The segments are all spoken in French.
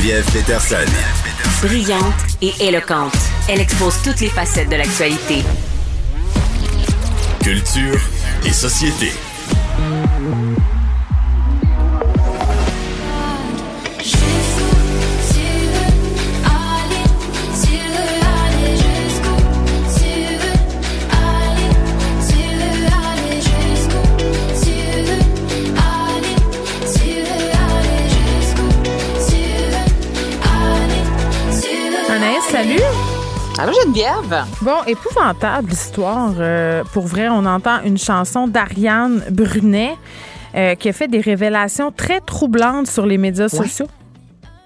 Geneviève Peterson. Brillante et éloquente, elle expose toutes les facettes de l'actualité. Culture et société. Salut. Allô Geneviève? Bon, épouvantable histoire. Euh, pour vrai, on entend une chanson d'Ariane Brunet euh, qui a fait des révélations très troublantes sur les médias sociaux.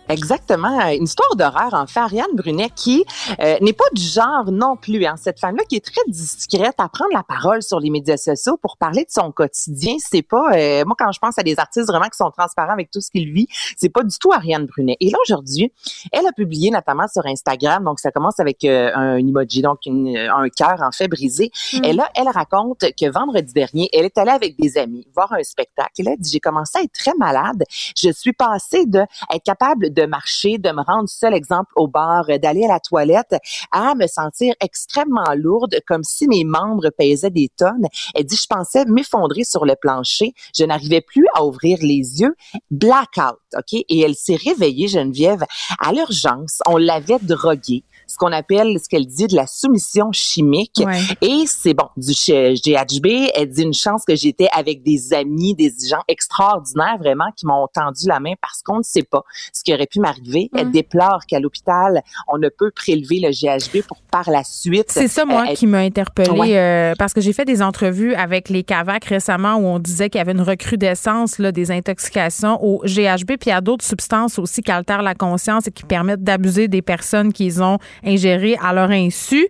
Exactement. Une histoire d'horreur, en fait. Ariane Brunet, qui euh, n'est pas du genre non plus. Hein. Cette femme-là qui est très discrète à prendre la parole sur les médias sociaux pour parler de son quotidien. C'est pas... Euh, moi, quand je pense à des artistes vraiment qui sont transparents avec tout ce qu'ils vivent, c'est pas du tout Ariane Brunet. Et là, aujourd'hui, elle a publié notamment sur Instagram, donc ça commence avec euh, un emoji, donc une, un cœur en fait brisé. Et là, elle raconte que vendredi dernier, elle est allée avec des amis voir un spectacle. Et là, elle dit, j'ai commencé à être très malade. Je suis passée de être capable de marcher, de me rendre seul exemple au bar, euh, d'aller à la toilette, à me sentir extrêmement lourde, comme si mes membres pesaient des tonnes. Elle dit, je pensais m'effondrer sur le plancher. Je n'arrivais plus à ouvrir les yeux. Blackout, OK? Et elle s'est réveillée, Geneviève, à l'urgence. On l'avait droguée ce qu'on appelle, ce qu'elle dit, de la soumission chimique. Ouais. Et c'est bon, du GHB. Elle dit une chance que j'étais avec des amis, des gens extraordinaires vraiment qui m'ont tendu la main parce qu'on ne sait pas ce qui aurait pu m'arriver. Elle déplore qu'à l'hôpital, on ne peut prélever le GHB pour par la suite. C'est ça, moi, euh, qui m'a interpellée Ouais. euh, parce que j'ai fait des entrevues avec les CAVAC récemment où on disait qu'il y avait une recrudescence là, des intoxications au GHB, puis il y a d'autres substances aussi qui altèrent la conscience et qui permettent d'abuser des personnes qu'ils ont ingérées à leur insu.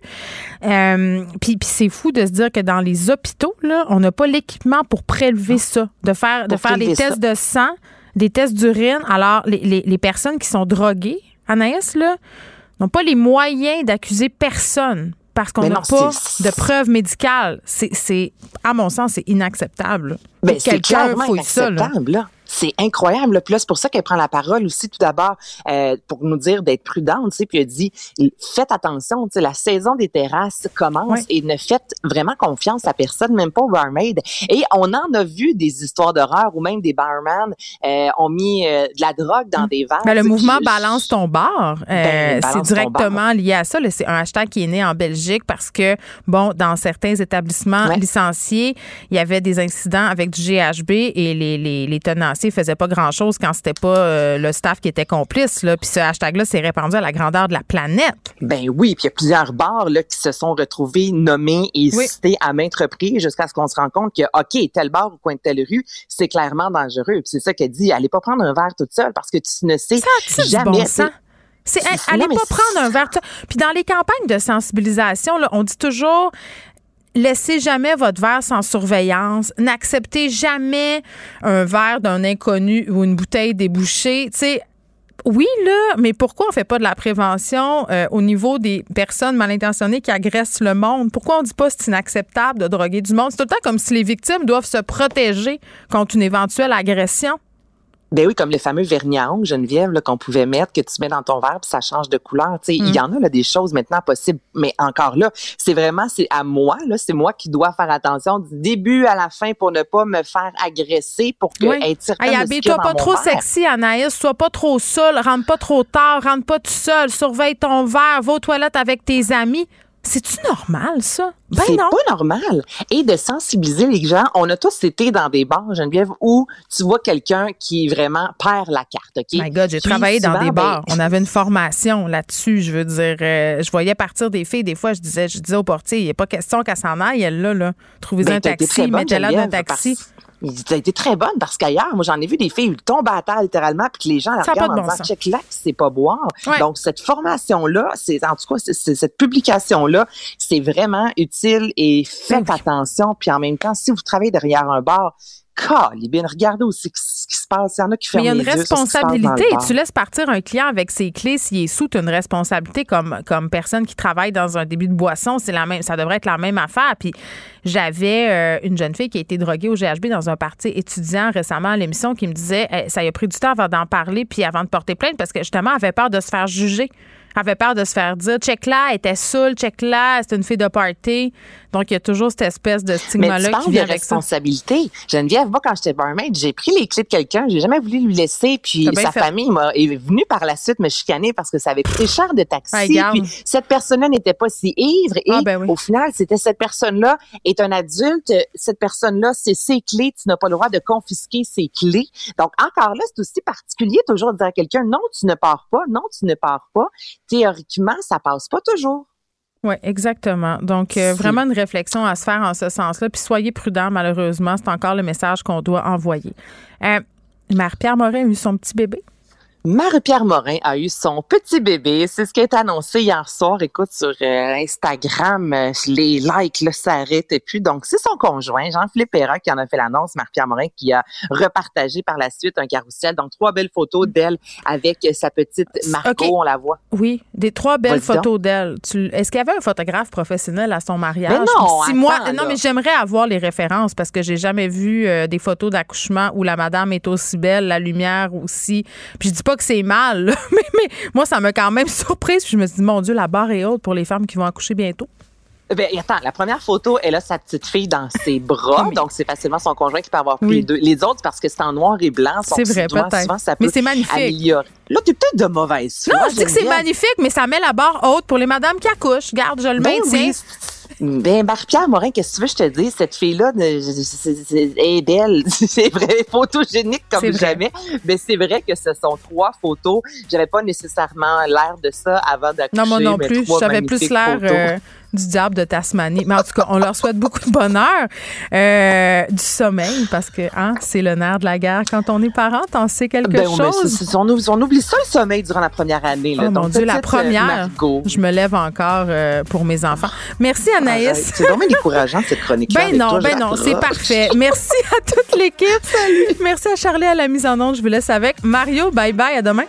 Euh, puis puis c'est fou de se dire que dans les hôpitaux, là, on n'a pas l'équipement pour prélever ça, de faire, de faire des tests de sang, des tests d'urine. Alors, les, les, les personnes qui sont droguées, Anaïs, là, n'ont pas les moyens d'accuser personne parce qu'on Mais n'a pas de preuves médicales. C'est, à mon sens, c'est inacceptable. Ben, Que c'est quelqu'un clairement fouille ça, là. inacceptable, là. C'est incroyable. Puis là, c'est pour ça qu'elle prend la parole aussi tout d'abord euh, pour nous dire d'être prudente. tu sais. Puis elle dit, faites attention, tu sais, la saison des terrasses commence et ne faites vraiment confiance à personne, même pas au barmaid. Et on en a vu des histoires d'horreur où même des barman euh, ont mis euh, de la drogue dans des verres. Ben, le mouvement puis- Balance ton bar, Ben, c'est directement lié à ça. C'est un hashtag qui est né en Belgique parce que, bon, dans certains établissements Ouais. licenciés, il y avait des incidents avec du GHB et les, les, les tenanciers faisaient pas grand-chose quand c'était pas euh, le staff qui était complice. Là. Puis ce hashtag-là s'est répandu à la grandeur de la planète. Ben oui, puis il y a plusieurs bars là, qui se sont retrouvés nommés et Oui. cités à maintes reprises jusqu'à ce qu'on se rende compte que, OK, tel bar au coin de telle rue, c'est clairement dangereux. Puis c'est ça qu'elle dit, allez pas prendre un verre toute seule parce que tu ne sais Ça jamais. bon? C'est, allez pas prendre un verre. Puis dans les campagnes de sensibilisation, là, on dit toujours laissez jamais votre verre sans surveillance. N'acceptez jamais un verre d'un inconnu ou une bouteille débouchée. Tu oui, là, mais pourquoi on fait pas de la prévention euh, au niveau des personnes mal intentionnées qui agressent le monde? Pourquoi on dit pas c'est inacceptable de droguer du monde? C'est tout le temps comme si les victimes doivent se protéger contre une éventuelle agression. Ben oui, comme le fameux vernis à ongles, Geneviève, qu'on pouvait mettre, que tu mets dans ton verre, puis ça change de couleur. Tu sais, il y en a là, des choses maintenant possibles, mais encore là, c'est vraiment c'est à moi, là, c'est moi qui dois faire attention du début à la fin pour ne pas me faire agresser, pour que Oui. Hey, de ce qu'il y habille-toi a dans pas trop verre. sexy, Anaïs. Sois pas trop seule. Rentre pas trop tard. Rentre pas tout seul. Surveille ton verre. Va aux toilettes avec tes amis. C'est-tu normal, ça? Ben c'est pas normal. Et de sensibiliser les gens. On a tous été dans des bars, Geneviève, où tu vois quelqu'un qui vraiment perd la carte, OK? My God, j'ai travaillé dans des ben, bars. On avait une formation là-dessus. Je veux dire, euh, je voyais partir des filles. Des fois, je disais, je disais au portier, il n'y a pas question qu'elle s'en aille, elle là, là. Trouvez-en Ben, un taxi, mettez-la dans un taxi. parce- Tu as été très bonne parce qu'ailleurs, moi, j'en ai vu des filles tomber à terre littéralement, puis que les gens la Ça a regardent de en bon disant, check là, c'est pas boire. Ouais. Donc, cette formation-là, c'est, en tout cas, cette publication-là, c'est vraiment utile et faites oui. attention. Puis en même temps, si vous travaillez derrière un bar, calibine, regardez aussi ce qui se passe. Il y en a qui Mais il y ferment a une responsabilité. Tu laisses partir un client avec ses clés s'il est sous, tu as une responsabilité comme, comme personne qui travaille dans un début de boisson. C'est la même, ça devrait être la même affaire. Puis j'avais euh, une jeune fille qui a été droguée au GHB dans un parti étudiant récemment à l'émission qui me disait eh, ça y a pris du temps avant d'en parler puis avant de porter plainte parce que justement, elle avait peur de se faire juger. Elle avait peur de se faire dire check là, elle était saoule, check là, c'était une fille de party. Donc, il y a toujours cette espèce de Mais stigma-là tu parles qui de vient avec ça. responsabilité. Geneviève, moi, quand j'étais barmaid, j'ai pris les clés de quelqu'un, j'ai jamais voulu lui laisser, puis sa fait. famille m'a, est venue par la suite me chicaner parce que ça avait coûté cher de taxi, regarde. puis cette personne-là n'était pas si ivre, et Ah, ben oui. au final, c'était cette personne-là est un adulte, cette personne-là, c'est ses clés, tu n'as pas le droit de confisquer ses clés. Donc, encore là, c'est aussi particulier toujours de dire à quelqu'un, non, tu ne pars pas, non, tu ne pars pas. Théoriquement, ça passe pas toujours. Oui, exactement. Donc, euh, vraiment une réflexion à se faire en ce sens-là. Puis soyez prudents, malheureusement. C'est encore le message qu'on doit envoyer. Euh, Marie-Pierre Morin a eu son petit bébé. Marie-Pierre Morin a eu son petit bébé. C'est ce qui a été annoncé hier soir. Écoute, sur euh, Instagram, euh, les likes, là, ça arrêtait plus. Donc, c'est son conjoint, Jean-Philippe Perrin, qui en a fait l'annonce. Marie-Pierre Morin qui a repartagé par la suite un carrousel. Donc, trois belles photos d'elle avec sa petite Marco. On la voit. Oui, des trois belles photos d'elle. Est-ce qu'il y avait un photographe professionnel à son mariage? Mais non, Si moi, non, là. mais j'aimerais avoir les références parce que j'ai jamais vu euh, des photos d'accouchement où la madame est aussi belle, la lumière aussi. Puis je dis pas que c'est mal, là, mais, mais moi, ça m'a quand même surprise. Puis je me suis dit, mon Dieu, la barre est haute pour les femmes qui vont accoucher bientôt. Ben, attends, la première photo, elle a sa petite fille dans ses bras. Donc, c'est facilement son conjoint qui peut avoir pris Oui. les deux. Les autres, parce que c'est en noir et blanc. C'est vrai, peut-être. ça Mais peut c'est magnifique. améliorer. Là, t'es peut-être de mauvaise foi. Non, je dis que c'est magnifique, mais ça met la barre haute pour les madames qui accouchent. Garde, je le Ben maintiens. oui. Ben, Marie-Pierre Morin, qu'est-ce que tu veux que je te dise? Cette fille-là, est belle. C'est vrai, photogénique comme jamais. Mais c'est vrai que ce sont trois photos. J'avais pas nécessairement l'air de ça avant d'accoucher. Non, moi non plus. J'avais plus l'air du diable de Tasmanie. Mais en tout cas, on leur souhaite beaucoup de bonheur, euh, du sommeil, parce que hein, c'est le nerf de la guerre. Quand on est parent, t'en sais quelque Ben, chose. on, oublie, on oublie ça le sommeil durant la première année. Là. Oh mon Dieu, la euh, première, Margot. je me lève encore euh, pour mes enfants. Merci Anaïs. Arrête. C'est vraiment décourageant cette chronique-là. Ben avec non, toi, ben non, c'est parfait. Merci à toute l'équipe. Salut. Merci à Charlie à la mise en onde. Je vous laisse avec Mario. Bye bye. À demain.